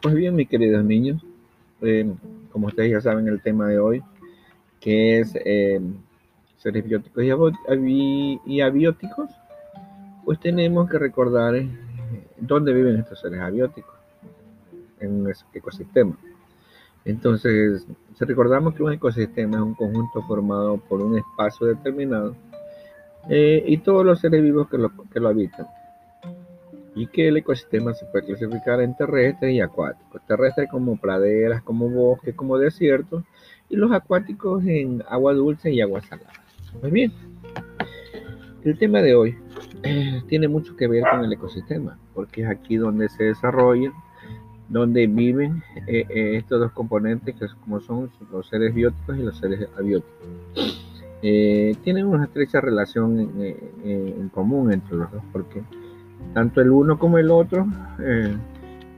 Pues bien, mis queridos niños, eh, como ustedes ya saben el tema de hoy, que es eh, seres bióticos y, abióticos, pues tenemos que recordar eh, dónde viven estos seres abióticos en un ecosistema. Entonces, si recordamos que un ecosistema es un conjunto formado por un espacio determinado y todos los seres vivos que lo, que lo habitan y que el ecosistema se puede clasificar en terrestres y acuáticos. Terrestres como praderas, como bosques, como desiertos, y los acuáticos en agua dulce y agua salada. Muy bien. El tema de hoy eh, tiene mucho que ver con el ecosistema, porque es aquí donde se desarrollan, donde viven eh, eh, estos dos componentes, que como son los seres bióticos y los seres abióticos. tienen una estrecha relación en común entre los dos, porque tanto el uno como el otro eh,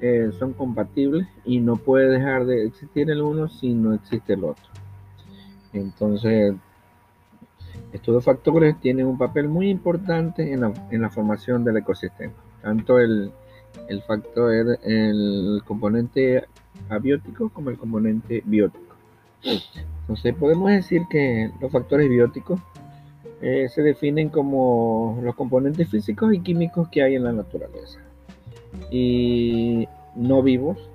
eh, son compatibles y no puede dejar de existir el uno si no existe el otro. Entonces, estos dos factores tienen un papel muy importante en la, formación del ecosistema. Tanto el, el factor, el componente abiótico como el componente biótico. Entonces, podemos decir que los factores bióticos eh, se definen como los componentes físicos y químicos que hay en la naturaleza y no vivos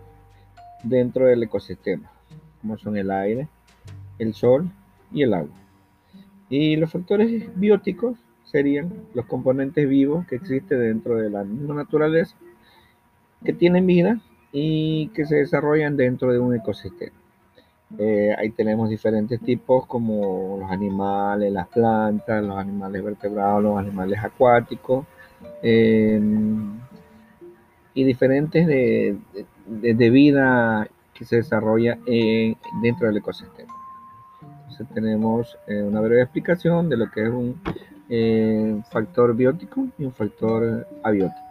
dentro del ecosistema, como son el aire, el sol y el agua. Y los factores bióticos serían los componentes vivos que existen dentro de la misma naturaleza, que tienen vida y que se desarrollan dentro de un ecosistema. Eh, ahí tenemos diferentes tipos como los animales, las plantas, los animales vertebrados, los animales acuáticos em, y diferentes de, vida que se desarrolla dentro del ecosistema. Entonces tenemos eh, una breve explicación de lo que es un eh, factor biótico y un factor abiótico.